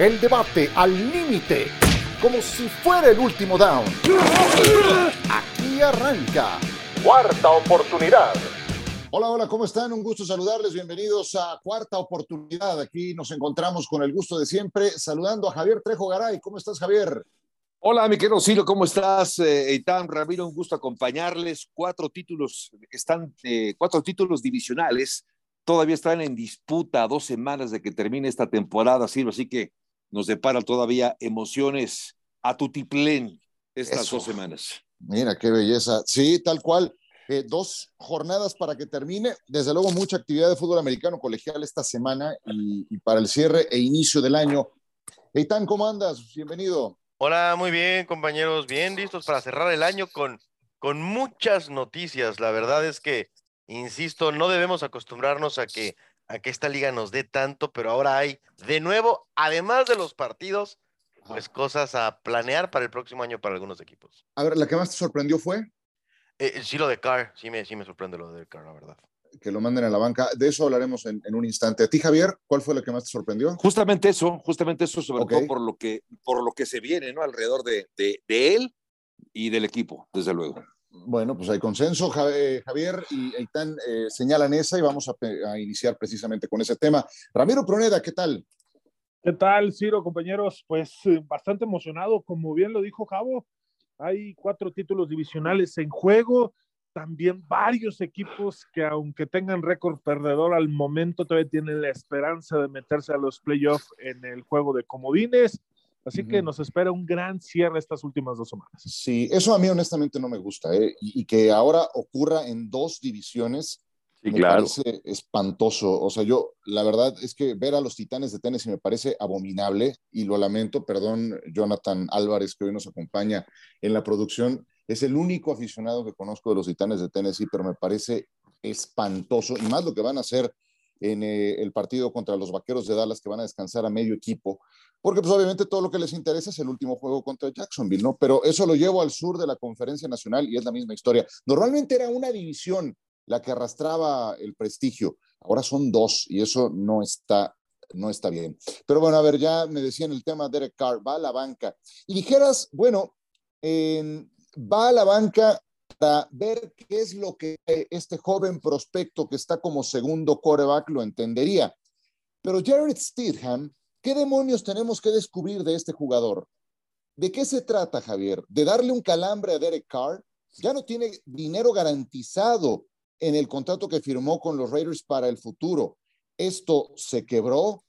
El debate al límite, como si fuera el último down. Aquí arranca. Cuarta oportunidad. Hola, hola, ¿cómo están? Un gusto saludarles. Bienvenidos a Cuarta Oportunidad. Aquí nos encontramos con el gusto de siempre, saludando a Javier Trejo Garay. ¿Cómo estás, Javier? Hola, mi querido Ciro, ¿cómo estás? Eh, Eitan, Ramiro, un gusto acompañarles. Cuatro títulos, están, eh, cuatro títulos divisionales todavía están en disputa a dos semanas de que termine esta temporada, Silva, así que nos depara todavía emociones a tutiplén estas dos semanas. Mira, qué belleza. Sí, tal cual. Eh, dos jornadas para que termine. Desde luego, mucha actividad de fútbol americano colegial esta semana y, para el cierre e inicio del año. Eitan, ¿cómo andas? Bienvenido. Hola, muy bien, compañeros. Bien listos para cerrar el año con, con muchas noticias. La verdad es que Insisto, no debemos acostumbrarnos a que, a que esta liga nos dé tanto, pero ahora hay de nuevo, además de los partidos, pues cosas a planear para el próximo año para algunos equipos. A ver, ¿la que más te sorprendió fue? Eh, eh, sí, lo de Carr, sí me, sí me sorprende lo de Carr, la verdad. Que lo manden a la banca. De eso hablaremos en, un instante. A ti, Javier, ¿cuál fue la que más te sorprendió? Justamente eso, justamente eso, sobre todo por lo, que, por lo que se viene, ¿no? Alrededor de, de, de él y del equipo, desde luego. Bueno, pues hay consenso, eh, Javier y Eitan eh, señalan esa y vamos a, iniciar precisamente con ese tema. Ramiro Proneda, ¿qué tal? ¿Qué tal, Ciro, compañeros? Pues eh, bastante emocionado, como bien lo dijo Javo, hay cuatro títulos divisionales en juego, también varios equipos que aunque tengan récord perdedor al momento todavía tienen la esperanza de meterse a los playoffs en el juego de comodines. Así que nos espera un gran cierre estas últimas dos semanas. Sí, eso a mí honestamente no me gusta, ¿eh? y, que ahora ocurra en dos divisiones me parece espantoso. O sea, yo la verdad es que ver a los Titanes de Tennessee me parece abominable y lo lamento, perdón, Jonathan Álvarez, que hoy nos acompaña en la producción, es el único aficionado que conozco de los Titanes de Tennessee, pero me parece espantoso y más lo que van a hacer en eh, el partido contra los Vaqueros de Dallas, que van a descansar a medio equipo porque pues obviamente todo lo que les interesa es el último juego contra Jacksonville, ¿no? Pero eso lo llevo al sur de la conferencia nacional y es la misma historia. Normalmente era una división la que arrastraba el prestigio, ahora son dos y eso no está, no está bien. Pero bueno, a ver, ya me decían el tema Derek Carr, va a la banca. Y dijeras, bueno, va a la banca para ver qué es lo que este joven prospecto que está como segundo coreback lo entendería. Pero Jared Stidham ¿Qué demonios tenemos que descubrir de este jugador? ¿De qué se trata, Javier? ¿De darle un calambre a Derek Carr? Ya no tiene dinero garantizado en el contrato que firmó con los Raiders para el futuro. ¿Esto se quebró?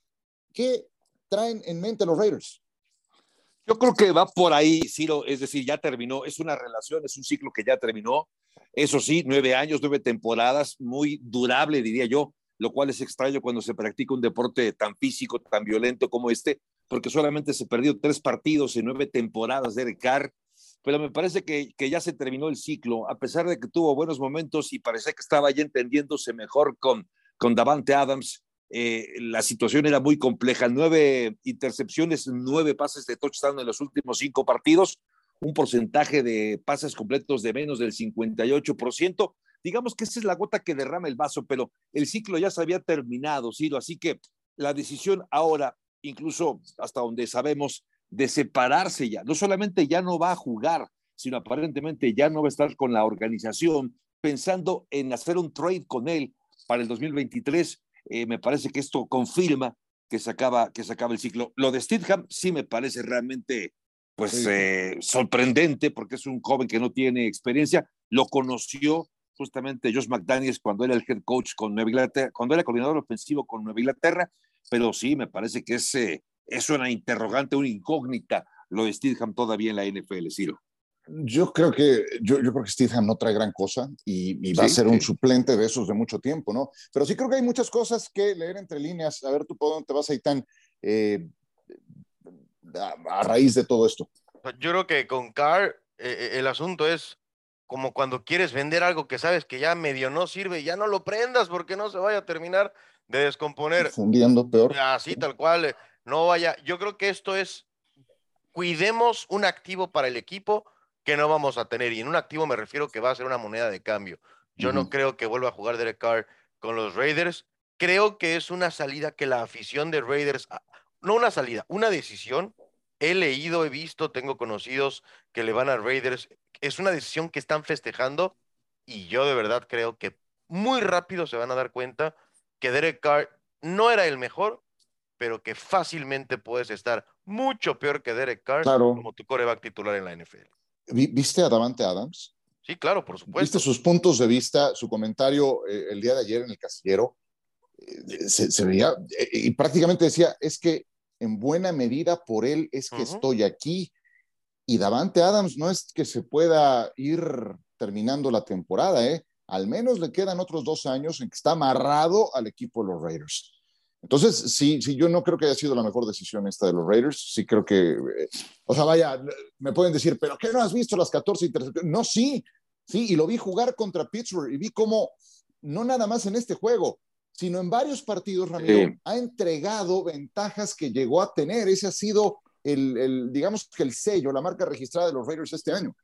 ¿Qué traen en mente los Raiders? Yo creo que va por ahí, Ciro, es decir, ya terminó, es una relación, es un ciclo que ya terminó. Eso sí, nueve años, nueve temporadas, muy durable, diría yo lo cual es extraño cuando se practica un deporte tan físico, tan violento como este, porque solamente se perdió tres partidos en nueve temporadas de Carr, pero me parece que, que, ya se terminó el ciclo, a pesar de que tuvo buenos momentos y parece que estaba ya entendiéndose mejor con, con Davante Adams. Eh, la situación era muy compleja, nueve intercepciones, nueve pases de touchdown en los últimos cinco partidos, un porcentaje de pases completos de menos del 58%, digamos que esa es la gota que derrama el vaso, pero el ciclo ya se había terminado, Ciro, así que la decisión ahora, incluso hasta donde sabemos, de separarse ya, no solamente ya no va a jugar, sino aparentemente ya no va a estar con la organización, pensando en hacer un trade con él para el 2023, eh, me parece que esto confirma que se acaba, que se acaba el ciclo. Lo de Stidham sí me parece realmente pues eh, sorprendente porque es un joven que no tiene experiencia, lo conoció justamente Josh McDaniels cuando era el head coach con Nueva Inglaterra, cuando era coordinador ofensivo con Nueva Inglaterra, pero sí, me parece que es, eh, es una interrogante, una incógnita lo de Steedham todavía en la NFL, Ciro. Yo creo que yo, yo creo que Steedham no trae gran cosa y, va a ser un suplente de esos de mucho tiempo, ¿no? Pero sí creo que hay muchas cosas que leer entre líneas. A ver, tú por dónde te vas ahí tan eh, a, raíz de todo esto. Yo creo que con Carr eh, el asunto es como cuando quieres vender algo que sabes que ya medio no sirve, ya no lo prendas porque no se vaya a terminar de descomponer. Fundiendo peor. Así tal cual, eh, no vaya. Yo creo que esto es, cuidemos un activo para el equipo que no vamos a tener. Y en un activo me refiero que va a ser una moneda de cambio. Yo no creo que vuelva a jugar Derek Carr con los Raiders. Creo que es una salida que la afición de Raiders no una salida, una decisión. He leído, he visto, tengo conocidos que le van a Raiders. Es una decisión que están festejando y yo de verdad creo que muy rápido se van a dar cuenta que Derek Carr no era el mejor, pero que fácilmente puedes estar mucho peor que Derek Carr como tu coreback titular en la NFL. ¿Viste a Davante Adams? Sí, claro, por supuesto. ¿Viste sus puntos de vista, su comentario eh, el día de ayer en el casillero? Eh, se, veía eh, y prácticamente decía, es que en buena medida por él es que estoy aquí. Y Davante Adams no es que se pueda ir terminando la temporada, ¿eh? Al menos le quedan otros dos años en que está amarrado al equipo de los Raiders. Entonces, sí, sí, yo no creo que haya sido la mejor decisión esta de los Raiders. Sí creo que, eh, o sea, vaya, me pueden decir, pero ¿qué no has visto las 14 intercepciones? No, sí, sí, y lo vi jugar contra Pittsburgh y vi cómo, no nada más en este juego, sino en varios partidos, Ramiro, ha entregado ventajas que llegó a tener. Ese ha sido el, el, digamos que el sello, la marca registrada de los Raiders este año.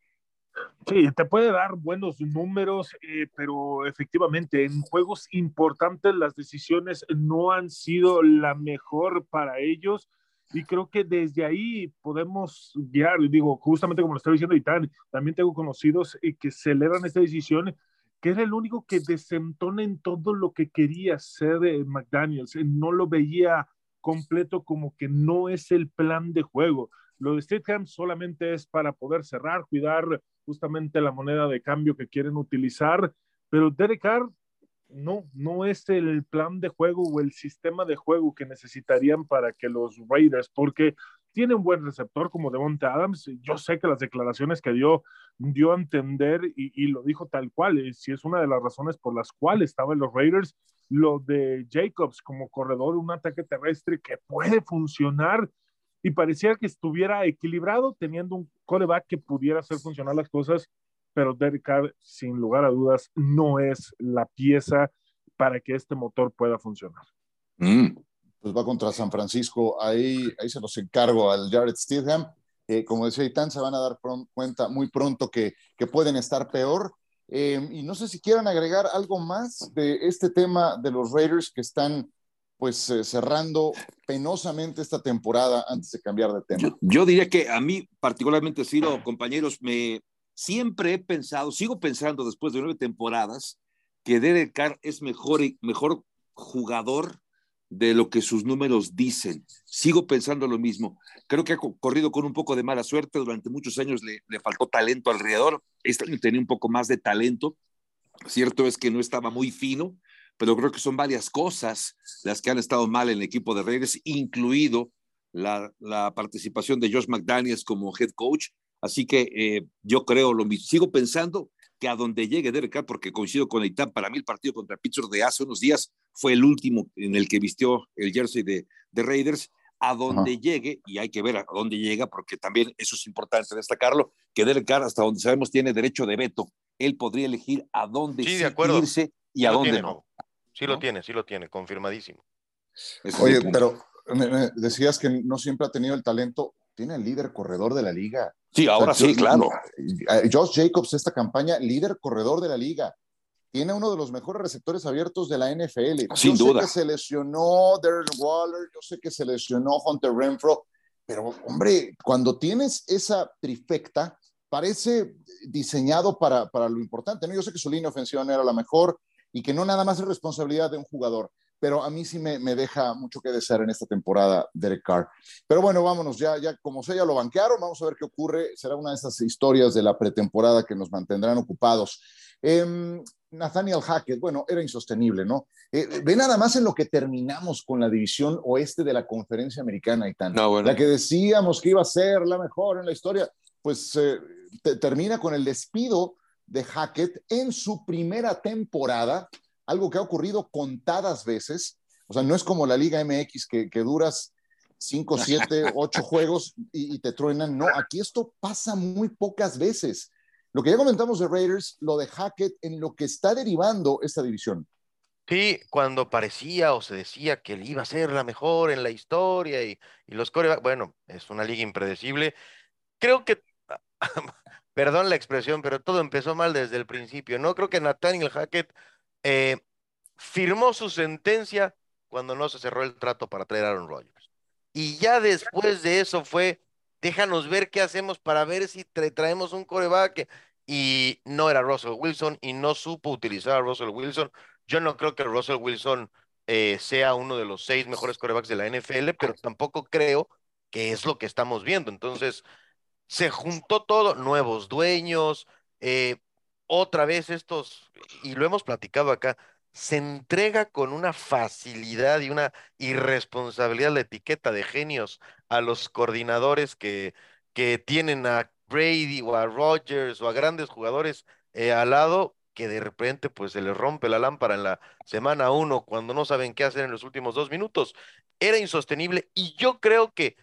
Sí, te puede dar buenos números, eh, pero efectivamente en juegos importantes las decisiones no han sido la mejor para ellos y creo que desde ahí podemos guiar, digo, justamente como lo estaba diciendo Itán, también tengo conocidos eh, que celebran esta decisión, que era el único que desentona en todo lo que quería hacer eh, McDaniels, no lo veía completo como que no es el plan de juego. Lo de Stidham solamente es para poder cerrar, cuidar justamente la moneda de cambio que quieren utilizar, pero Derek Carr no, no es el plan de juego o el sistema de juego que necesitarían para que los Raiders, porque tiene un buen receptor como Devonta Adams. Yo sé que las declaraciones que dio dio a entender y, lo dijo tal cual, y si es una de las razones por las cuales estaban los Raiders, lo de Jacobs como corredor, un ataque terrestre que puede funcionar y parecía que estuviera equilibrado teniendo un coreback que pudiera hacer funcionar las cosas, pero Derek Carr, sin lugar a dudas, no es la pieza para que este motor pueda funcionar. Mm. Pues va contra San Francisco, ahí, ahí se los encargo al Jared Stidham. como decía Itán, se van a dar cuenta muy pronto que, que pueden estar peor. Eh, y no sé si quieran agregar algo más de este tema de los Raiders que están pues eh, cerrando penosamente esta temporada antes de cambiar de tema. Yo, diría que a mí particularmente, Ciro, compañeros, me siempre he pensado, sigo pensando después de nueve temporadas, que Derek Carr es mejor, mejor jugador de lo que sus números dicen. Sigo pensando lo mismo. Creo que ha corrido con un poco de mala suerte. Durante muchos años le, le faltó talento alrededor. Este año tenía un poco más de talento. Cierto es que no estaba muy fino, pero creo que son varias cosas las que han estado mal en el equipo de Raiders, incluido la, participación de Josh McDaniels como head coach. Así que eh, yo creo lo mismo. Sigo pensando que a donde llegue Derek Carr, porque coincido con Eitan, para mí el partido contra Pittsburgh de hace unos días fue el último en el que vistió el jersey de, de Raiders, a donde llegue, y hay que ver a dónde llega, porque también eso es importante destacarlo, que Derek Carr, hasta donde sabemos, tiene derecho de veto. Él podría elegir a dónde irse y a dónde no. Sí lo tiene, sí lo tiene, confirmadísimo. Oye, pero decías que no siempre ha tenido el talento. Tiene el líder corredor de la liga. Sí, ahora sí, claro. Josh Jacobs, esta campaña, líder corredor de la liga. Tiene uno de los mejores receptores abiertos de la NFL. Sin yo duda. Sé que se lesionó Darren Waller, yo sé que se lesionó Hunter Renfro, pero hombre, cuando tienes esa trifecta, parece diseñado para, para lo importante. ¿no? Yo sé que su línea ofensiva no era la mejor, y que no nada más es responsabilidad de un jugador. Pero a mí sí me, deja mucho que desear en esta temporada Derek Carr. Pero bueno, vámonos, ya, ya como sea, ya lo banquearon, vamos a ver qué ocurre. Será una de esas historias de la pretemporada que nos mantendrán ocupados. Em, Nathaniel Hackett, bueno, era insostenible, ¿no? Eh, ve nada más en lo que terminamos con la división oeste de la conferencia americana y tan. La que decíamos que iba a ser la mejor en la historia, pues eh, termina con el despido de Hackett en su primera temporada, algo que ha ocurrido contadas veces. O sea, no es como la Liga MX que, duras 5, 7, 8 juegos y, te truenan. No, aquí esto pasa muy pocas veces. Lo que ya comentamos de Raiders, lo de Hackett, en lo que está derivando esta división. Sí, cuando parecía o se decía que él iba a ser la mejor en la historia y, y los corebacks, bueno, es una liga impredecible. Creo que perdón la expresión, pero todo empezó mal desde el principio. No creo que Nathaniel Hackett eh, firmó su sentencia cuando no se cerró el trato para traer a Aaron Rodgers. Y ya después de eso fue, déjanos ver qué hacemos para ver si traemos un coreback. Y no era Russell Wilson y no supo utilizar a Russell Wilson. Yo no creo que Russell Wilson eh, sea uno de los seis mejores corebacks de la NFL, pero tampoco creo que es lo que estamos viendo. Entonces, se juntó todo, nuevos dueños, eh, otra vez estos, y lo hemos platicado acá, se entrega con una facilidad y una irresponsabilidad la etiqueta de genios a los coordinadores que, que tienen a Brady o a Rodgers o a grandes jugadores eh, al lado que de repente pues se les rompe la lámpara en la semana uno cuando no saben qué hacer en los últimos dos minutos. Era insostenible y yo creo que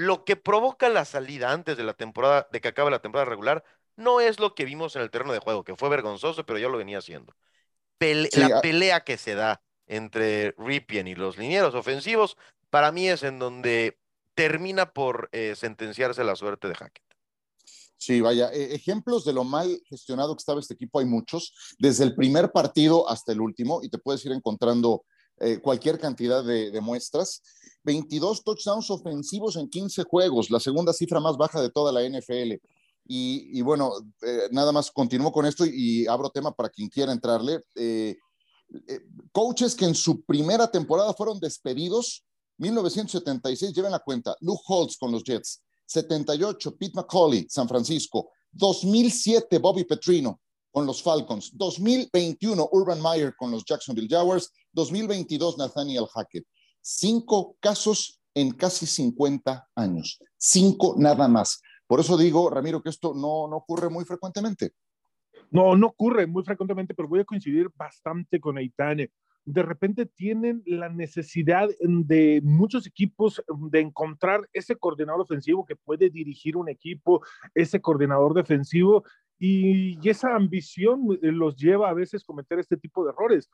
lo que provoca la salida antes de la temporada, de que acabe la temporada regular, no es lo que vimos en el terreno de juego, que fue vergonzoso, pero ya lo venía haciendo. la pelea que se da entre Ripien y los linieros ofensivos, para mí es en donde termina por eh, sentenciarse la suerte de Hackett. Sí, vaya, e, ejemplos de lo mal gestionado que estaba este equipo hay muchos, desde el primer partido hasta el último, y te puedes ir encontrando eh, cualquier cantidad de, muestras. 22 touchdowns ofensivos en 15 juegos, la segunda cifra más baja de toda la NFL. Y, bueno, eh, nada más continúo con esto y, abro tema para quien quiera entrarle. Eh, coaches que en su primera temporada fueron despedidos, 1976, lleven la cuenta, Luke Holtz con los Jets, 78, Pete McCauley, San Francisco, 2007, Bobby Petrino, con los Falcons, 2021 Urban Meyer con los Jacksonville Jaguars, 2022 Nathaniel Hackett. Cinco casos en casi 50 años, cinco nada más. Por eso digo, Ramiro, que esto no, no ocurre muy frecuentemente. No, no ocurre muy frecuentemente, pero voy a coincidir bastante con Aitane. De repente tienen la necesidad de muchos equipos de encontrar ese coordinador ofensivo que puede dirigir un equipo, ese coordinador defensivo y, esa ambición eh, los lleva a veces a cometer este tipo de errores.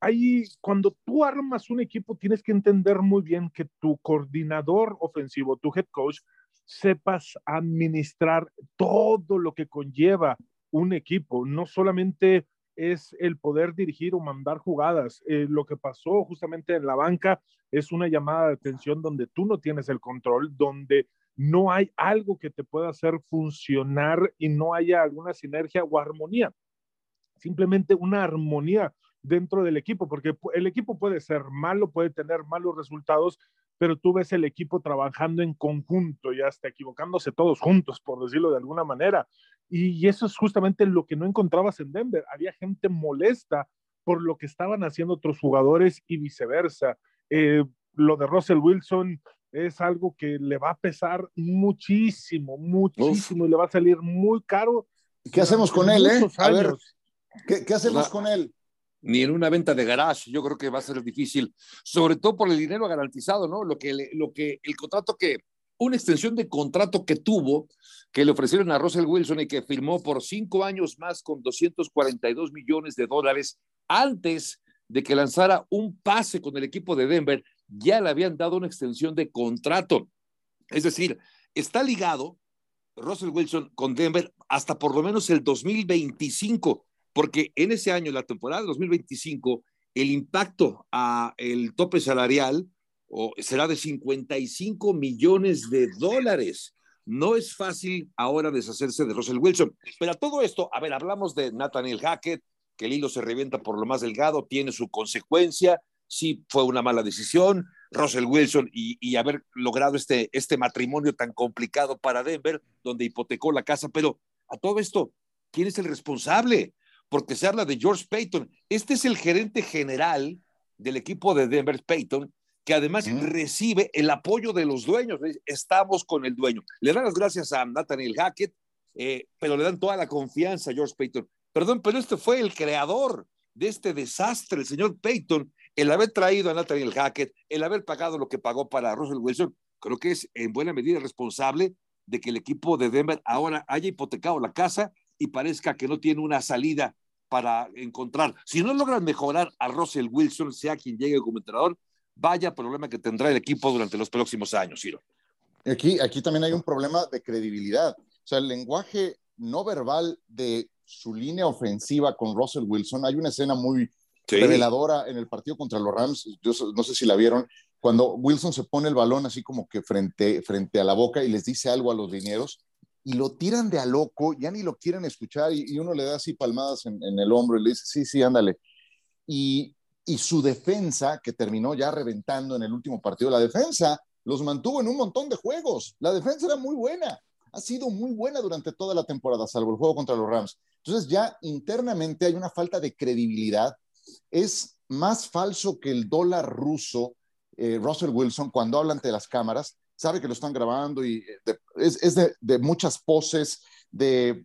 Ahí, cuando tú armas un equipo, tienes que entender muy bien que tu coordinador ofensivo, tu head coach, sepas administrar todo lo que conlleva un equipo, no solamente es el poder dirigir o mandar jugadas. Eh, lo que pasó justamente en la banca es una llamada de atención donde tú no tienes el control, donde no hay algo que te pueda hacer funcionar y no haya alguna sinergia o armonía. Simplemente una armonía dentro del equipo, porque el equipo puede ser malo, puede tener malos resultados, pero tú ves el equipo trabajando en conjunto y hasta equivocándose todos juntos, por decirlo de alguna manera. Y eso es justamente lo que no encontrabas en Denver. Había gente molesta por lo que estaban haciendo otros jugadores y viceversa. Eh, lo de Russell Wilson, es algo que le va a pesar muchísimo, muchísimo y le va a salir muy caro. ¿Qué hacemos con él, eh? A ver, ¿qué, hacemos con él? Ni en una venta de garage, yo creo que va a ser difícil, sobre todo por el dinero garantizado, ¿no? Lo que, lo que el contrato que, una extensión de contrato que tuvo, que le ofrecieron a Russell Wilson y que firmó por cinco años más con 242 millones de dólares antes de que lanzara un pase con el equipo de Denver ya le habían dado una extensión de contrato. Es decir, está ligado Russell Wilson con Denver hasta por lo menos el 2025, porque en ese año, la temporada de 2025, el impacto a el tope salarial será de 55 millones de dólares. No es fácil ahora deshacerse de Russell Wilson. Pero a todo esto, a ver, hablamos de Nathaniel Hackett, que el hilo se revienta por lo más delgado, tiene su consecuencia, sí fue una mala decisión, Russell Wilson y, haber logrado este, este matrimonio tan complicado para Denver, donde hipotecó la casa, pero a todo esto, ¿quién es el responsable? Porque se habla de George Payton. Este es el gerente general del equipo de Denver, Payton, que además recibe el apoyo de los dueños. Estamos con el dueño. Le dan las gracias a Nathaniel Hackett, eh, pero le dan toda la confianza a George Payton. Perdón, pero este fue el creador de este desastre, el señor Payton, el haber traído a Nathaniel Hackett, el haber pagado lo que pagó para Russell Wilson, creo que es en buena medida responsable de que el equipo de Denver ahora haya hipotecado la casa y parezca que no tiene una salida para encontrar. Si no logran mejorar a Russell Wilson, sea quien llegue como entrenador, vaya problema que tendrá el equipo durante los próximos años, Ciro. Aquí, aquí también hay un problema de credibilidad. O sea, el lenguaje no verbal de su línea ofensiva con Russell Wilson, hay una escena muy reveladora en el partido contra los Rams. Yo no sé si la vieron, cuando Wilson se pone el balón así como que frente, frente a la boca y les dice algo a los dineros y lo tiran de a loco, ya ni lo quieren escuchar y, uno le da así palmadas en, el hombro y le dice, sí, sí, ándale. Y, y su defensa, que terminó ya reventando en el último partido, la defensa los mantuvo en un montón de juegos. La defensa era muy buena, ha sido muy buena durante toda la temporada, salvo el juego contra los Rams. Entonces ya internamente hay una falta de credibilidad. Es más falso que el dólar ruso, eh, Russell Wilson, cuando habla ante las cámaras, sabe que lo están grabando y eh, es, de, muchas poses, de,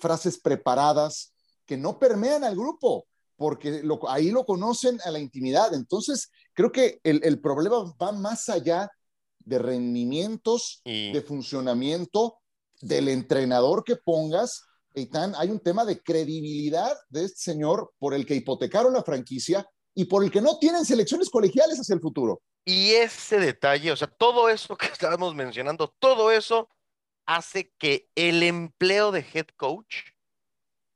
frases preparadas que no permean al grupo, porque ahí lo conocen a la intimidad. Entonces, creo que el, problema va más allá de rendimientos, de funcionamiento, del entrenador que pongas. Eitan, hay un tema de credibilidad de este señor por el que hipotecaron la franquicia y por el que no tienen selecciones colegiales hacia el futuro. Y ese detalle, o sea, todo eso que estábamos mencionando, todo eso hace que el empleo de head coach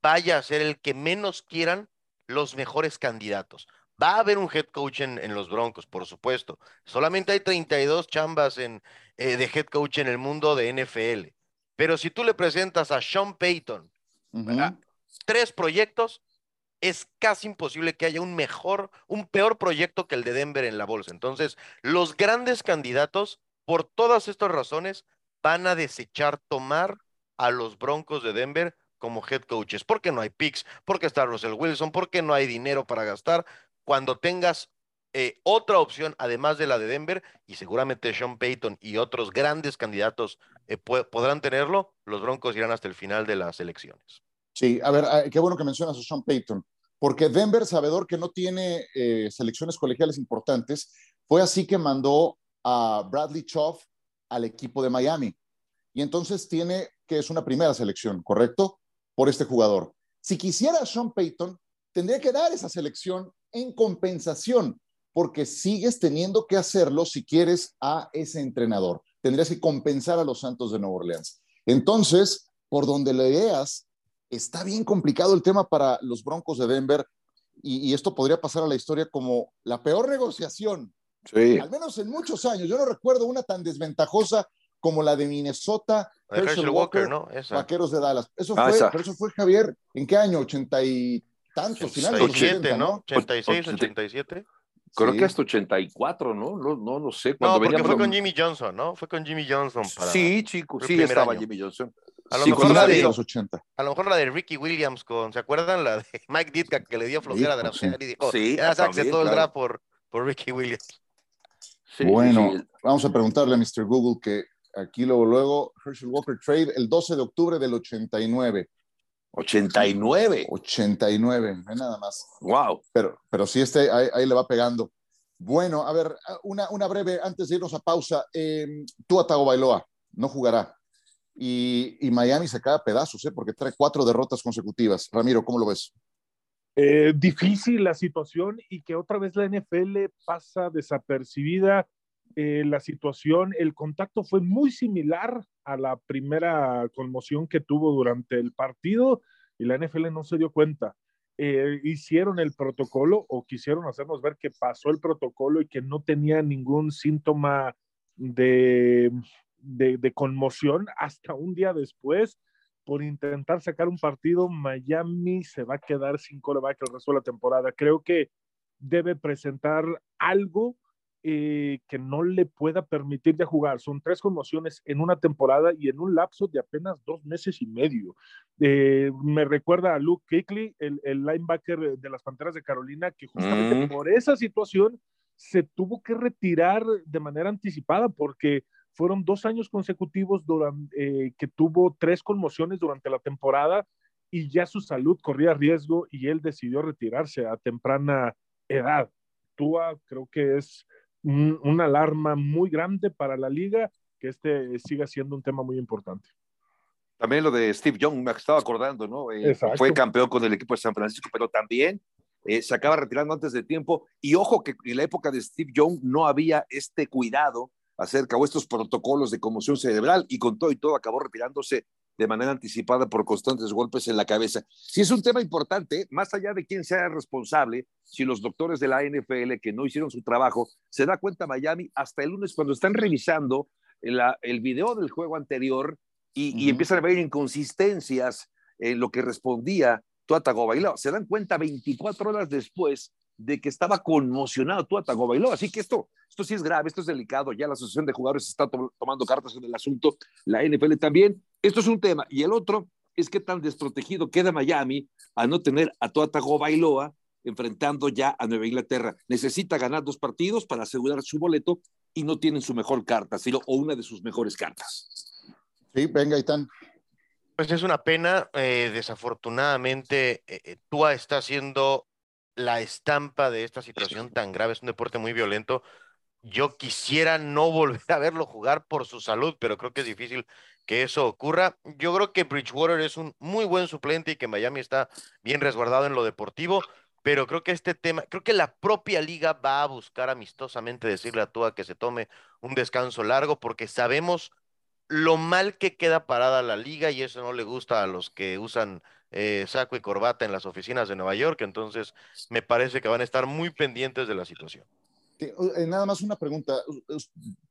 vaya a ser el que menos quieran los mejores candidatos. Va a haber un head coach en, los Broncos, por supuesto. Solamente hay 32 chambas en, eh, de head coach en el mundo de NFL. Pero si tú le presentas a Sean Payton tres proyectos, es casi imposible que haya un mejor, un peor proyecto que el de Denver en la bolsa. Entonces, los grandes candidatos, por todas estas razones, van a desechar tomar a los Broncos de Denver como head coaches, porque no hay picks, porque está Russell Wilson, porque no hay dinero para gastar. Cuando tengas eh, otra opción, además de la de Denver, y seguramente Sean Payton y otros grandes candidatos eh, podrán tenerlo, los Broncos irán hasta el final de las elecciones. Sí, a ver, ah, qué bueno que mencionas a Sean Payton, porque Denver, sabedor que no tiene eh, selecciones colegiales importantes, fue así que mandó a Bradley Choff al equipo de Miami. Y entonces tiene que es una primera selección, ¿correcto? Por este jugador. Si quisiera Sean Payton, tendría que dar esa selección en compensación, porque sigues teniendo que hacerlo si quieres a ese entrenador. Tendrías que compensar a los Santos de Nueva Orleans. Entonces, por donde le veas, está bien complicado el tema para los Broncos de Denver y, esto podría pasar a la historia como la peor negociación, al menos en muchos años. Yo no recuerdo una tan desventajosa como la de Minnesota, Herschel Walker, ¿no? Vaqueros de Dallas. Eso ah, fue, pero eso fue Javier, ¿en qué año? ¿80 y tantos? Finales 80, ¿no? 86, 87. Creo que hasta 84, ¿no? No, no, no sé. Cuando no, porque fue con Jimmy Johnson, ¿no? Fue con Jimmy Johnson. Para sí, chico, sí, estaba Jimmy Johnson. A lo, mejor la de, los 80. a lo mejor la de Ricky Williams con, ¿se acuerdan? La de Mike Ditka que le dio flojera de la sí. y dijo, sí, ya todo el draft por, por Ricky Williams. bueno, vamos a preguntarle a Mr. Google que aquí luego, luego, Herschel Walker Trade el 12 de octubre del 89. 89. 89, nada más. Wow. Pero, pero sí, este ahí, le va pegando. Bueno, a ver, una, una breve, antes de irnos a pausa. Eh, tú, Atago Bailoa, no jugará. Y, Miami se cae a pedazos, ¿eh? porque trae cuatro derrotas consecutivas. Ramiro, ¿cómo lo ves? Eh, difícil la situación y que otra vez la NFL pasa desapercibida. Eh, la situación, el contacto fue muy similar a la primera conmoción que tuvo durante el partido y la NFL no se dio cuenta. Eh, hicieron el protocolo o quisieron hacernos ver que pasó el protocolo y que no tenía ningún síntoma de de, conmoción hasta un día después por intentar sacar un partido, Miami se va a quedar sin coreback el resto de la temporada. Creo que debe presentar algo eh, que no le pueda permitir de jugar. Son tres conmociones en una temporada y en un lapso de apenas dos meses y medio. Eh, me recuerda a Luke Kuechly, el, linebacker de las Panteras de Carolina, que justamente mm. por esa situación se tuvo que retirar de manera anticipada porque fueron dos años consecutivos durante, eh, que tuvo tres conmociones durante la temporada y ya su salud corría riesgo y él decidió retirarse a temprana edad. Tua creo que es una alarma muy grande para la liga, que este siga siendo un tema muy importante. También lo de Steve Young, me estaba acordando, ¿no? Eh, fue campeón con el equipo de San Francisco, pero también eh, se acaba retirando antes de tiempo. Y ojo que en la época de Steve Young no había este cuidado acerca o estos protocolos de conmoción cerebral y con todo y todo acabó retirándose de manera anticipada por constantes golpes en la cabeza. Si es un tema importante, más allá de quién sea responsable, si los doctores de la NFL que no hicieron su trabajo, se da cuenta Miami hasta el lunes cuando están revisando el video del juego anterior y, empiezan a ver inconsistencias en lo que respondía Tua Tagovailoa. Se dan cuenta 24 horas después de que estaba conmocionado Tua Tagovailoa. Así que esto, esto sí es grave, esto es delicado. Ya la Asociación de Jugadores está tomando cartas en el asunto, la NFL también. Esto es un tema. Y el otro es que tan desprotegido queda Miami a no tener a Tua Tagovailoa enfrentando ya a Nueva Inglaterra. Necesita ganar dos partidos para asegurar su boleto y no tienen su mejor carta, sino o una de sus mejores cartas. Sí, venga, Itán. Pues es una pena, eh, desafortunadamente, eh, eh, Tua está siendo la estampa de esta situación tan grave, es un deporte muy violento. Yo quisiera no volver a verlo jugar por su salud, pero creo que es difícil que eso ocurra. Yo creo que Bridgewater es un muy buen suplente y que Miami está bien resguardado en lo deportivo, pero creo que este tema, creo que la propia liga va a buscar amistosamente decirle a Tua que se tome un descanso largo porque sabemos lo mal que queda parada la liga y eso no le gusta a los que usan eh, saco y corbata en las oficinas de Nueva York, entonces me parece que van a estar muy pendientes de la situación. Eh, nada más una pregunta,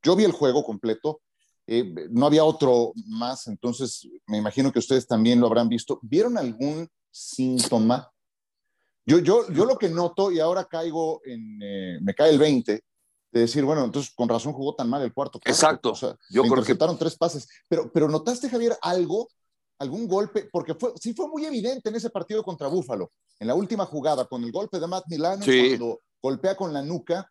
yo vi el juego completo, eh, no había otro más, entonces me imagino que ustedes también lo habrán visto. ¿Vieron algún síntoma yo, yo, yo lo que noto, y ahora caigo en, eh, me cae el 20, de decir, bueno, entonces con razón jugó tan mal el cuarto. Exacto. O sea, yo creo que... tres pases. Pero, pero notaste, Javier, algo, algún golpe, porque fue, sí fue muy evidente en ese partido contra Búfalo, en la última jugada, con el golpe de Matt Milano, cuando golpea con la nuca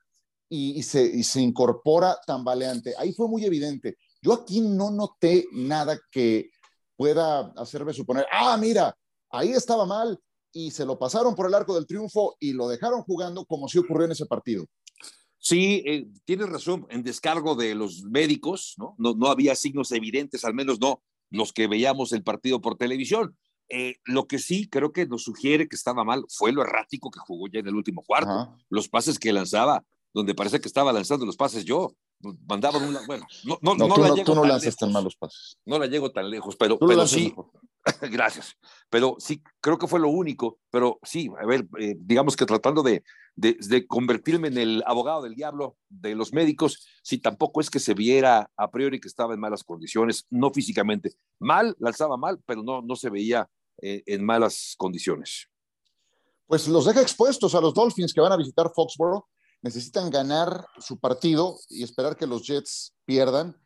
y, y, se, y se incorpora tambaleante. Ahí fue muy evidente. Yo aquí no noté nada que pueda hacerme suponer, ah, mira, ahí estaba mal, y se lo pasaron por el arco del triunfo y lo dejaron jugando como si ocurrió en ese partido. Sí, eh, tienes razón, en descargo de los médicos, ¿no? ¿no? No había signos evidentes, al menos no los que veíamos el partido por televisión. Eh, lo que sí creo que nos sugiere que estaba mal fue lo errático que jugó ya en el último cuarto. Los pases que lanzaba, donde parece que estaba lanzando los pases yo, mandaban una. Bueno, no, no, no, tú, la no, tú no lanzas tan malos pases. No la llego tan lejos, pero, pero sí. Gracias. Pero sí, creo que fue lo único. Pero sí, a ver, eh, digamos que tratando de, de, convertirme en el abogado del diablo de los médicos, sí, tampoco es que se viera a priori que estaba en malas condiciones, no físicamente. Mal, la alzaba mal, pero no, no se veía eh, en malas condiciones. Pues los deja expuestos a los Dolphins que van a visitar Foxborough. Necesitan ganar su partido y esperar que los Jets pierdan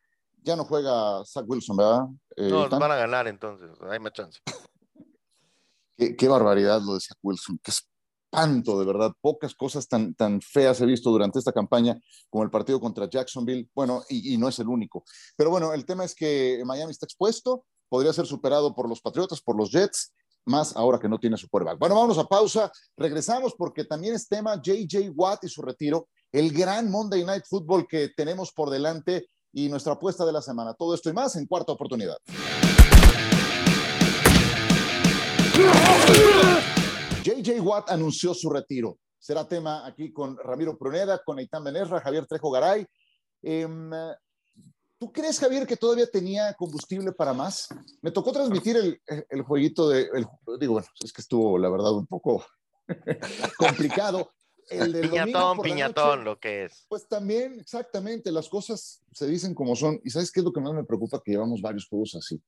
ya no juega Zach Wilson, ¿verdad? Eh, no, van a ganar entonces, hay más chance. qué, barbaridad lo de Zach Wilson, qué espanto, de verdad. Pocas cosas tan, tan feas he visto durante esta campaña como el partido contra Jacksonville. Bueno, y, no es el único. Pero bueno, el tema es que Miami está expuesto, podría ser superado por los Patriotas, por los Jets, más ahora que no tiene su quarterback. Bueno, vámonos a pausa. Regresamos porque también es tema JJ Watt y su retiro, el gran Monday Night Football que tenemos por delante y nuestra apuesta de la semana. Todo esto y más en cuarta oportunidad. JJ Watt anunció su retiro. Será tema aquí con Ramiro Pruneda, con Eitan Benerra, Javier Trejo Garay. Em, ¿Tú crees, Javier, que todavía tenía combustible para más? Me tocó transmitir el, el jueguito de. digo, bueno, es que estuvo, la verdad, un poco complicado, el piñatón, piñatón, lo que es. Pues también, exactamente, las cosas se dicen como son. Y ¿sabes qué es lo que más me preocupa? Que llevamos varios juegos así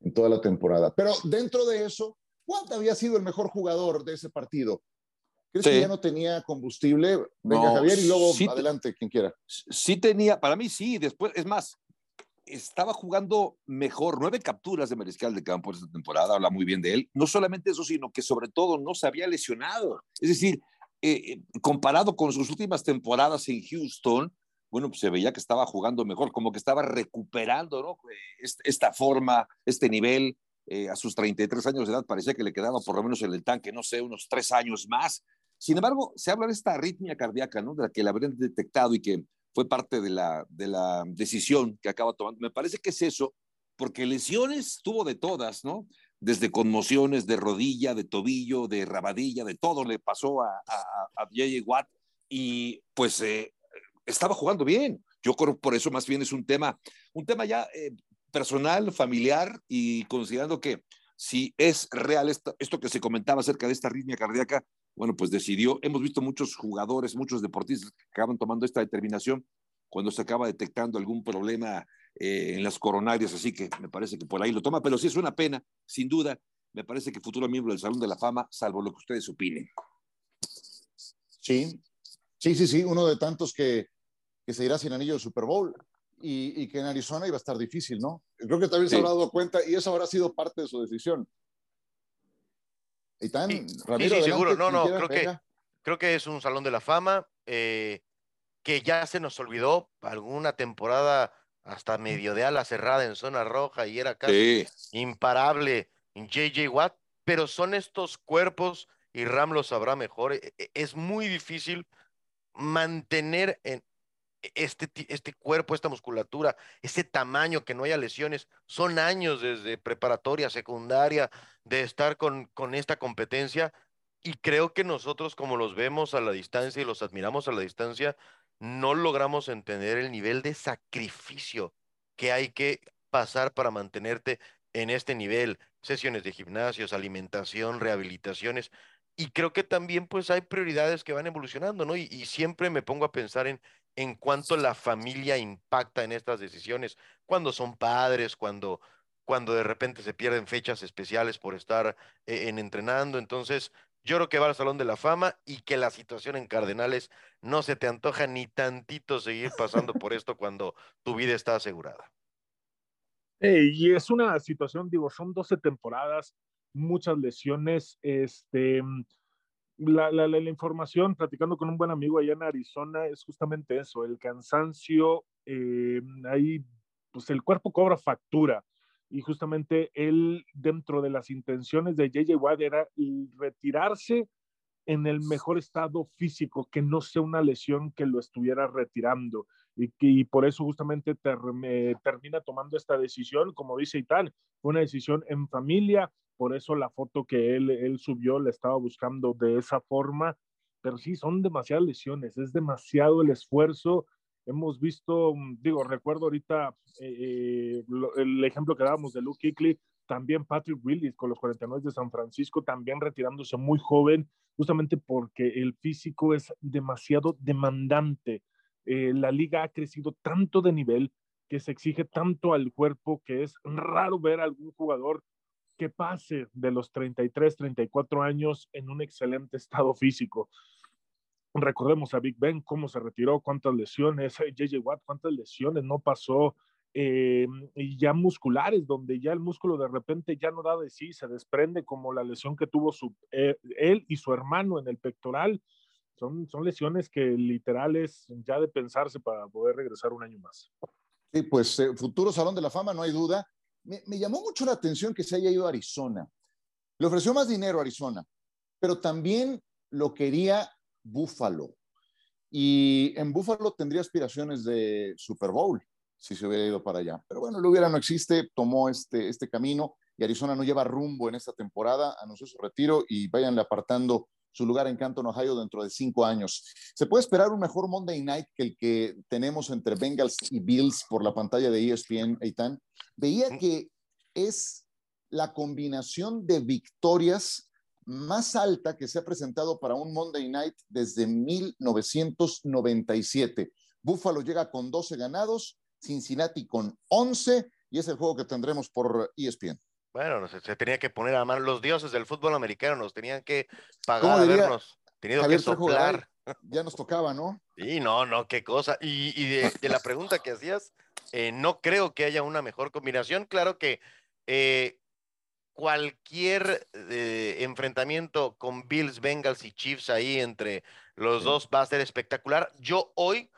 en toda la temporada. Pero dentro de eso, ¿cuánto había sido el mejor jugador de ese partido? ¿Crees que ya no tenía combustible? Venga, Javier, y luego adelante, quien quiera. Sí tenía, para mí sí, después, es más, estaba jugando mejor, nueve capturas de mariscal de campo esta temporada, habla muy bien de él. No solamente eso, sino que sobre todo no se había lesionado. Es decir, eh, eh, comparado con sus últimas temporadas en Houston, bueno, pues se veía que estaba jugando mejor, como que estaba recuperando ¿no? Eh, esta forma, este nivel. a sus 33 años de edad parecía que le quedaba por lo menos en el tanque, no sé, unos tres años más. Sin embargo, se habla de esta arritmia cardíaca, ¿no? De la que la habrían detectado y que fue parte de la, de la decisión que acaba tomando. Me parece que es eso, porque lesiones tuvo de todas, ¿no? Desde conmociones de rodilla, de tobillo, de rabadilla, de todo le pasó a, a, a y pues eh, estaba jugando bien. Yo creo por eso más bien es un tema, un tema ya eh, personal, familiar y considerando que si es real esto, esto que se comentaba acerca de esta arritmia cardíaca, bueno, pues decidió, hemos visto muchos jugadores, muchos deportistas que acaban tomando esta determinación cuando se acaba detectando algún problema eh, en las coronarias, así que me parece que por ahí lo toma, pero sí es una pena, sin duda, me parece que futuro miembro del Salón de la Fama, salvo lo que ustedes opinen. Sí, sí, sí, sí, uno de tantos que, que se irá sin anillo del Super Bowl y, que en Arizona iba a estar difícil, ¿no? Creo que también se habrá dado cuenta y eso habrá sido parte de su decisión. Y tan, sí, Ramiro, sí, seguro, no, no, creo que, creo que es un Salón de la Fama eh, que ya se nos olvidó alguna temporada hasta medio de ala cerrada en zona roja y era casi imparable en JJ Watt, pero son estos cuerpos y Ram lo sabrá mejor. E, e, es muy difícil mantener en este, este cuerpo, esta musculatura, ese tamaño, que no haya lesiones. Son años desde preparatoria, secundaria, de estar con, con esta competencia. Y creo que nosotros, como los vemos a la distancia y los admiramos a la distancia, no logramos entender el nivel de sacrificio que hay que pasar para mantenerte en este nivel. Sesiones de gimnasios, alimentación, rehabilitaciones. Y creo que también pues hay prioridades que van evolucionando, ¿no? Y, siempre me pongo a pensar en, en cuanto la familia impacta en estas decisiones, cuando son padres, cuando, cuando de repente se pierden fechas especiales por estar eh, en entrenando. Entonces, yo creo que va al Salón de la Fama y que la situación en Cardenales no se te antoja ni tantito seguir pasando por esto cuando tu vida está asegurada. y es una situación, digo, son 12 temporadas, muchas lesiones, este, la, la, información, platicando con un buen amigo allá en Arizona, es justamente eso, el cansancio, eh, ahí, pues el cuerpo cobra factura. Y justamente él, dentro de las intenciones de JJ Watt, era retirarse en el mejor estado físico, que no sea una lesión que lo estuviera retirando. Y, y por eso justamente termina tomando esta decisión, como dice Itán, una decisión en familia, por eso la foto que él, él subió la estaba buscando de esa forma, pero sí, son demasiadas lesiones, es demasiado el esfuerzo. Hemos visto, mm, digo, recuerdo ahorita eh, el ejemplo que dábamos de Luke Kuechly, también Patrick Willis con los 49 de San Francisco, también retirándose muy joven, justamente porque el físico es demasiado demandante. Eh, la liga ha crecido tanto de nivel que se exige tanto al cuerpo que es raro ver algún jugador que pase de los 33, 34 años en un excelente estado físico. Recordemos a Big Ben, cómo se retiró, cuántas lesiones, JJ Watt, cuántas lesiones no pasó, eh, y ya musculares, donde ya el músculo de repente ya no da de sí, se desprende como la lesión que tuvo su, eh, él y su hermano en el pectoral. Son, son lesiones que literal es ya de pensarse para poder regresar un año más. Sí, pues eh, futuro Salón de la Fama, no hay duda me, llamó mucho la atención que se haya ido a Arizona. Le ofreció más dinero a Arizona, pero también lo quería Buffalo. Y en Buffalo tendría aspiraciones de Super Bowl si se hubiera ido para allá. Pero bueno, lo hubiera no existe, tomó este, este camino y Arizona no lleva rumbo en esta temporada, anunció su retiro y váyanle apartando su lugar en Canton, Ohio, dentro de cinco años. ¿Se puede esperar un mejor Monday Night que el que tenemos entre Bengals y Bills por la pantalla de ESPN, Eitan? Veía que es la combinación de victorias más alta que se ha presentado para un Monday Night desde 1997. Buffalo llega con 12 ganados, Cincinnati con 11 y es el juego que tendremos por ESPN. Bueno, se, tenía que poner a mano los dioses del fútbol americano, nos tenían que pagar habernos tenido que soplar. Ya nos tocaba, ¿no? Sí, no, no, qué cosa. Y, de, la pregunta que hacías, eh, no creo que haya una mejor combinación. Claro que eh, cualquier eh, enfrentamiento con Bills, Bengals y Chiefs ahí entre los dos va a ser espectacular. Yo hoy,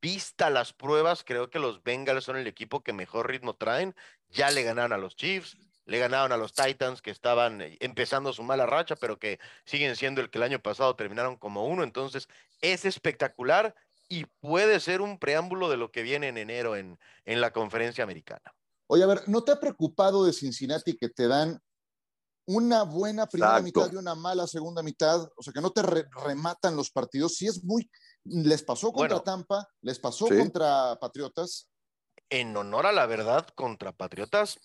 vista las pruebas, creo que los Bengals son el equipo que mejor ritmo traen. Ya le ganaron a los Chiefs, le ganaron a los Titans que estaban eh, empezando su mala racha, pero que siguen siendo el que el año pasado terminaron como uno. Entonces, es espectacular y puede ser un preámbulo de lo que viene en enero en, en la conferencia americana. Oye, a ver, ¿no te ha preocupado de Cincinnati que te dan una buena primera mitad y una mala segunda mitad? O sea, que no te rematan los partidos. Si es muy. Les pasó contra Tampa, les pasó contra Patriotas. en honor a la verdad, contra Patriotas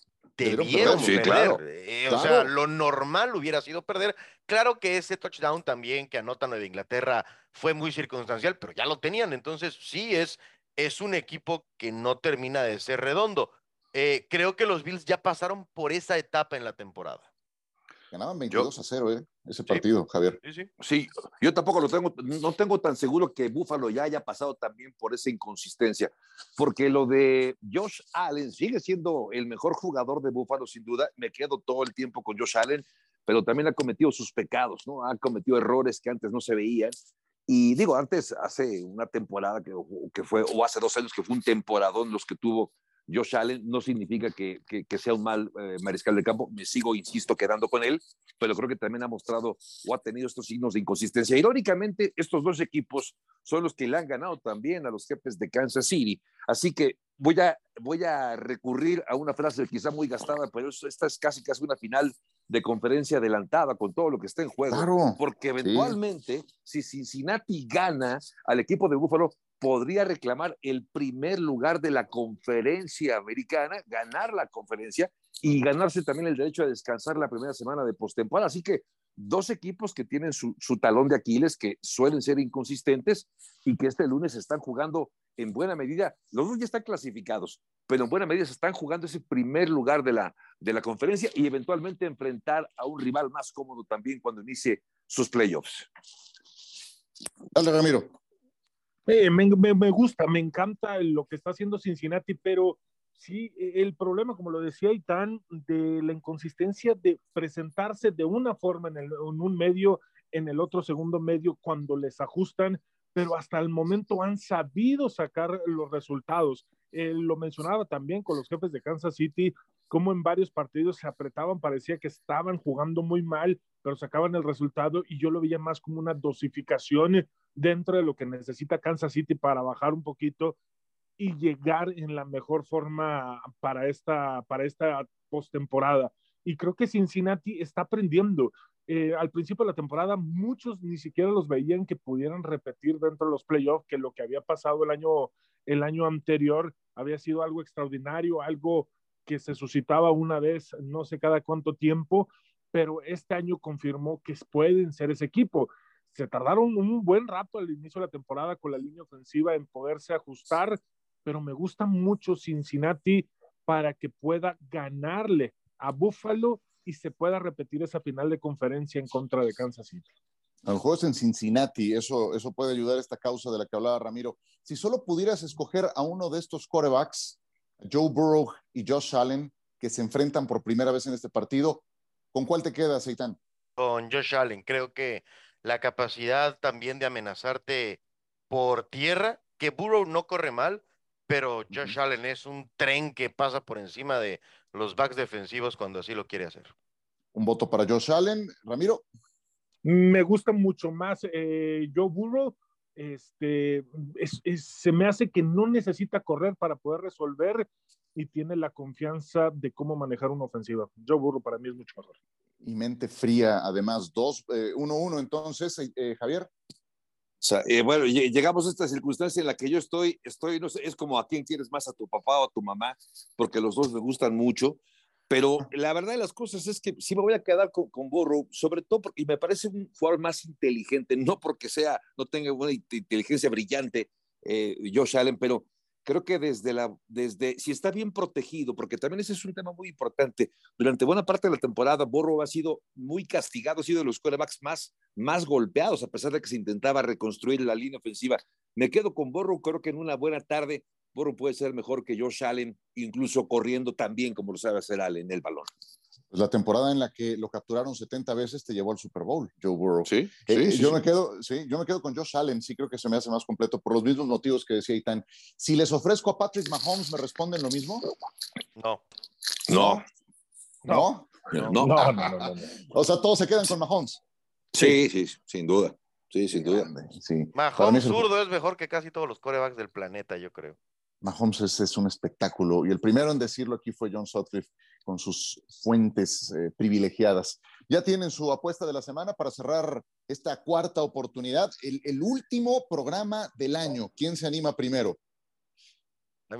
debieron perder. Eh, o sea, lo normal hubiera sido perder. Claro que ese touchdown también que anota Nueva Inglaterra fue muy circunstancial, pero ya lo tenían. Entonces, sí, es, es un equipo que no termina de ser redondo. Eh, creo que los Bills ya pasaron por esa etapa en la temporada. Ganaban 22 a 0, ¿eh? Ese partido, Javier. Sí, sí, yo tampoco lo tengo, no tengo tan seguro que Buffalo ya haya pasado también por esa inconsistencia, porque lo de Josh Allen sigue siendo el mejor jugador de Buffalo, sin duda. Me quedo todo el tiempo con Josh Allen, pero también ha cometido sus pecados, ¿no? Ha cometido errores que antes no se veían. Y digo, antes, hace una temporada que, que fue, o hace dos años que fue un temporadón los que tuvo Josh Allen no significa que, sea un mal eh, mariscal de campo, me sigo, insisto, quedando con él, pero creo que también ha mostrado o ha tenido estos signos de inconsistencia. Irónicamente, estos dos equipos son los que le han ganado también a los jefes de Kansas City. Así que voy a, voy a recurrir a una frase quizá muy gastada, pero esta es casi casi una final de conferencia adelantada con todo lo que está en juego. porque eventualmente, si Cincinnati gana al equipo de Buffalo, podría reclamar el primer lugar de la conferencia americana, ganar la conferencia y ganarse también el derecho a descansar la primera semana de postemporada. Así que dos equipos que tienen su, talón de Aquiles, que suelen ser inconsistentes y que este lunes están jugando en buena medida. Los dos ya están clasificados, pero en buena medida se están jugando ese primer lugar de la, de la conferencia y eventualmente enfrentar a un rival más cómodo también cuando inicie sus playoffs. Dale, Ramiro. Eh, me, gusta, me encanta lo que está haciendo Cincinnati, pero sí, e, el problema, como lo decía Itán, de la inconsistencia de presentarse de una forma en, en un medio, en el otro segundo medio, cuando les ajustan, pero hasta el momento han sabido sacar los resultados. Lo mencionaba también con los jefes de Kansas City, como en varios partidos se apretaban, parecía que estaban jugando muy mal, pero sacaban el resultado y yo lo veía más como una dosificación dentro de lo que necesita Kansas City para bajar un poquito y llegar en la mejor forma para esta, para esta postemporada. Y creo que Cincinnati está aprendiendo. Eh, al principio de la temporada muchos ni siquiera los veían que pudieran repetir dentro de los playoffs, que lo que había pasado el año, el año anterior había sido algo extraordinario, algo que se suscitaba una vez, no sé cada cuánto tiempo, pero este año confirmó que pueden ser ese equipo. Se tardaron un buen rato al inicio de la temporada con la línea ofensiva en poderse ajustar, pero me gusta mucho Cincinnati para que pueda ganarle a Buffalo y se pueda repetir esa final de conferencia en contra de Kansas City. A lo en Cincinnati, eso, eso puede ayudar a esta causa de la que hablaba Ramiro. Si solo pudieras escoger a uno de estos corebacks, Joe Burrow y Josh Allen, que se enfrentan por primera vez en este partido, ¿con cuál te quedas, Eitan? Con Josh Allen. Creo que la capacidad también de amenazarte por tierra, que Burrow no corre mal, pero Josh Allen es un tren que pasa por encima de los backs defensivos cuando así lo quiere hacer. Un voto para Josh Allen. Ramiro. Me gusta mucho más eh, Joe Burrow. Este, se me hace que no necesita correr para poder resolver y tiene la confianza de cómo manejar una ofensiva. Joe Burrow para mí es mucho mejor. Y mente fría, además, dos, eh, uno, uno, entonces, eh, Javier. O sea, bueno, llegamos a esta circunstancia en la que yo estoy, estoy, no sé, es como a quién quieres más, a tu papá o a tu mamá, porque los dos me gustan mucho. Pero la verdad de las cosas es que sí me voy a quedar con, con Burrow, sobre todo porque me parece un jugador más inteligente, no porque sea, no tenga una inteligencia brillante eh, Josh Allen, pero creo que desde la, desde, si está bien protegido, porque también ese es un tema muy importante, durante buena parte de la temporada Burrow ha sido muy castigado, ha sido de los quarterbacks más, más golpeados, a pesar de que se intentaba reconstruir la línea ofensiva. Me quedo con Burrow, creo que en una buena tarde Burrow puede ser mejor que Josh Allen, incluso corriendo también como lo sabe hacer Allen en el balón. Pues la temporada en la que lo capturaron 70 veces te llevó al Super Bowl, Joe Burrow. Sí, eh, yo me quedo, sí, yo me quedo con Josh Allen, sí creo que se me hace más completo por los mismos motivos que decía Itan. Si les ofrezco a Patrick Mahomes, ¿me responden lo mismo? No. No. ¿No? No, no, no, no, O sea, todos se quedan con Mahomes. Sí, sí, sin duda. Sí, sin duda. Sí. Mahomes zurdo es mejor que casi todos los corebacks del planeta, yo creo. Mahomes es, un espectáculo y el primero en decirlo aquí fue John Sutcliffe con sus fuentes eh, privilegiadas. Ya tienen su apuesta de la semana para cerrar esta cuarta oportunidad, el, último programa del año. ¿Quién se anima primero?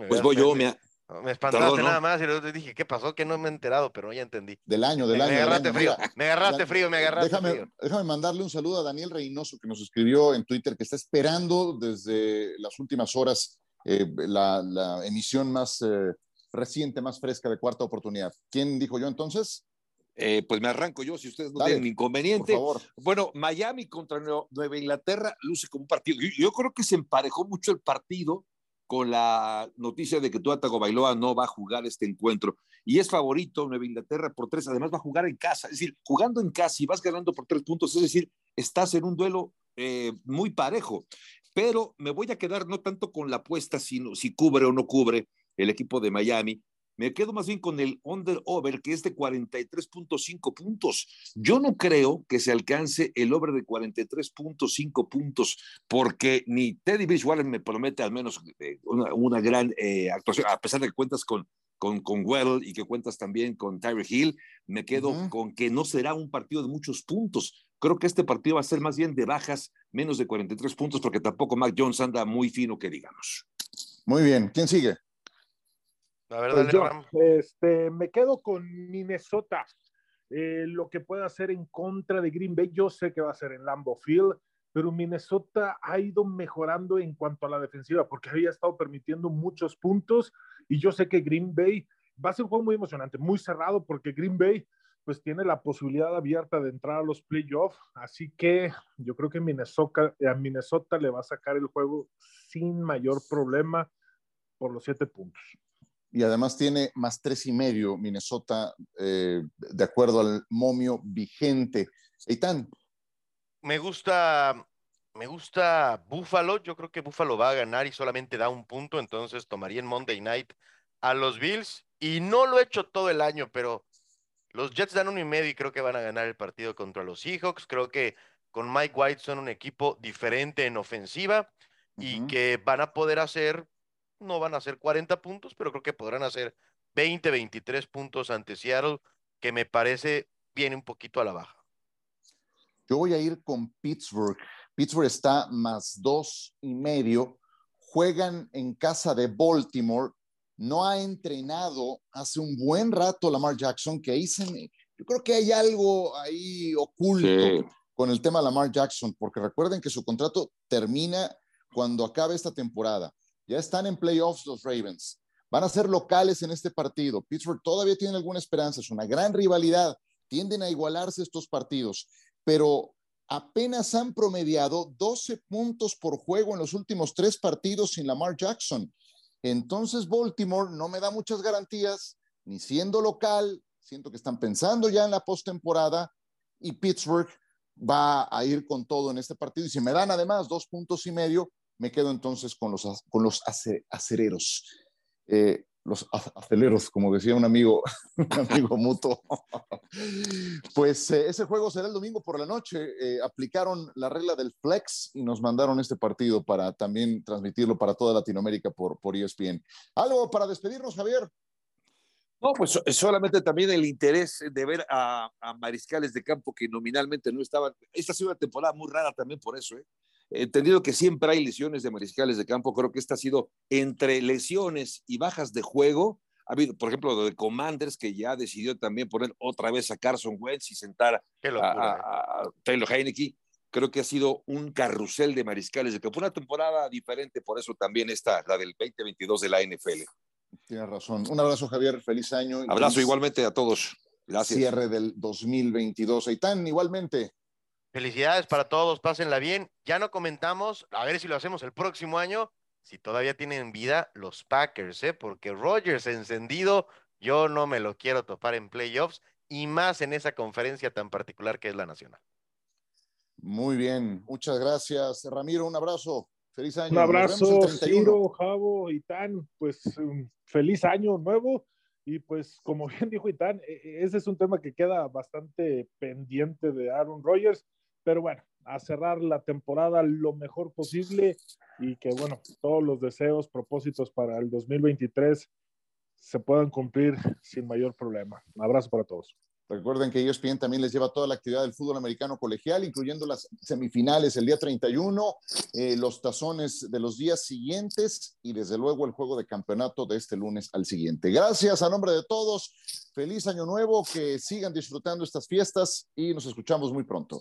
Pues voy yo, me, Me espantaste nada más y luego dije, ¿qué pasó? Que no me he enterado, pero ya entendí. Del año, del año. Me agarraste frío, me agarraste frío, me agarraste déjame, frío. Déjame mandarle un saludo a Daniel Reynoso que nos escribió en Twitter que está esperando desde las últimas horas eh, la, emisión más eh, reciente, más fresca de cuarta oportunidad. ¿Quién dijo yo entonces? Eh, pues me arranco yo, si ustedes no tienen inconveniente. Bueno, Miami contra Nueva Inglaterra luce como un partido. Yo, creo que se emparejó mucho el partido con la noticia de que Tua Bailoa no va a jugar este encuentro. Y es favorito Nueva Inglaterra por tres, además va a jugar en casa. Es decir, jugando en casa y vas ganando por tres puntos, es decir, estás en un duelo eh, muy parejo. Pero me voy a quedar no tanto con la apuesta, sino si cubre o no cubre el equipo de Miami, me quedo más bien con el under-over, que es de 43.5 puntos. Yo no creo que se alcance el over de 43.5 puntos, porque ni Teddy Bridgewater me promete al menos eh, una, gran eh, actuación, a pesar de que cuentas con, con, con Well y que cuentas también con Tyre Hill, me quedo con que no será un partido de muchos puntos. Creo que este partido va a ser más bien de bajas, menos de 43 puntos, porque tampoco Mac Jones anda muy fino, que digamos. Muy bien. ¿Quién sigue? Pues este, me quedo con Minnesota. Eh, lo que pueda hacer en contra de Green Bay, yo sé que va a ser en Lambeau Field, pero Minnesota ha ido mejorando en cuanto a la defensiva porque había estado permitiendo muchos puntos y yo sé que Green Bay va a ser un juego muy emocionante, muy cerrado porque Green Bay pues tiene la posibilidad abierta de entrar a los playoffs, así que yo creo que Minnesota, a Minnesota le va a sacar el juego sin mayor problema por los siete puntos y además tiene más tres y medio Minnesota eh, de acuerdo al momio vigente. Eitan. Me gusta, me gusta Buffalo. Yo creo que Buffalo va a ganar y solamente da un punto, entonces tomaría en Monday Night a los Bills y no lo he hecho todo el año, pero los Jets dan uno y medio y creo que van a ganar el partido contra los Seahawks. Creo que con Mike White son un equipo diferente en ofensiva y que van a poder hacer no van a ser 40 puntos, pero creo que podrán hacer 20, 23 puntos ante Seattle, que me parece viene un poquito a la baja. Yo voy a ir con Pittsburgh. Pittsburgh está más dos y medio. Juegan en casa de Baltimore. No ha entrenado hace un buen rato Lamar Jackson, que ahí se yo creo que hay algo ahí oculto con el tema de Lamar Jackson, porque recuerden que su contrato termina cuando acabe esta temporada. Ya están en playoffs los Ravens. Van a ser locales en este partido. Pittsburgh todavía tiene alguna esperanza. Es una gran rivalidad. Tienden a igualarse estos partidos. Pero apenas han promediado 12 puntos por juego en los últimos tres partidos sin Lamar Jackson. Entonces Baltimore no me da muchas garantías, ni siendo local, siento que están pensando ya en la postemporada y Pittsburgh va a ir con todo en este partido. Y si me dan además dos puntos y medio, me quedo entonces con los, con los acereros. Eh, los aceleros, como decía un amigo, un amigo mutuo. pues eh, ese juego será el domingo por la noche. Eh, aplicaron la regla del flex y nos mandaron este partido para también transmitirlo para toda Latinoamérica por, por ESPN. ¿Algo para despedirnos, Javier? No, pues solamente también el interés de ver a, a mariscales de campo que nominalmente no estaban. Esta ha sido una temporada muy rara también por eso, ¿eh? Entendido que siempre hay lesiones de mariscales de campo, creo que esta ha sido entre lesiones y bajas de juego. Ha habido, por ejemplo, de Commanders, que ya decidió también poner otra vez a Carson Wentz y sentar a, a, ¿eh? Taylor Heineke. Creo que ha sido un carrusel de mariscales de campo, una temporada diferente, por eso también está la del 2022 de la NFL. Tienes razón. Un abrazo, Javier. Feliz año. Abrazo igualmente a todos. Gracias. Cierre del 2022. Eitan, igualmente. Felicidades para todos, pásenla bien. Ya no comentamos, a ver si lo hacemos el próximo año, si todavía tienen vida los Packers, ¿eh? porque Rogers encendido, yo no me lo quiero topar en playoffs y más en esa conferencia tan particular que es la nacional. Muy bien, muchas gracias. Ramiro, un abrazo. Feliz año. Un abrazo, Ciro, Javo, Itán, pues un feliz año nuevo. Y pues, como bien dijo Itán, e, e, ese es un tema que queda bastante pendiente de Aaron Rodgers. Pero bueno, a cerrar la temporada lo mejor posible y que, bueno, todos los deseos, propósitos para el 2023 se puedan cumplir sin mayor problema. Un abrazo para todos. Recuerden que ESPN también les lleva toda la actividad del fútbol americano colegial, incluyendo las semifinales el día 31, eh, los tazones de los días siguientes y desde luego el juego de campeonato de este lunes al siguiente. Gracias a nombre de todos. Feliz año nuevo, que sigan disfrutando estas fiestas y nos escuchamos muy pronto.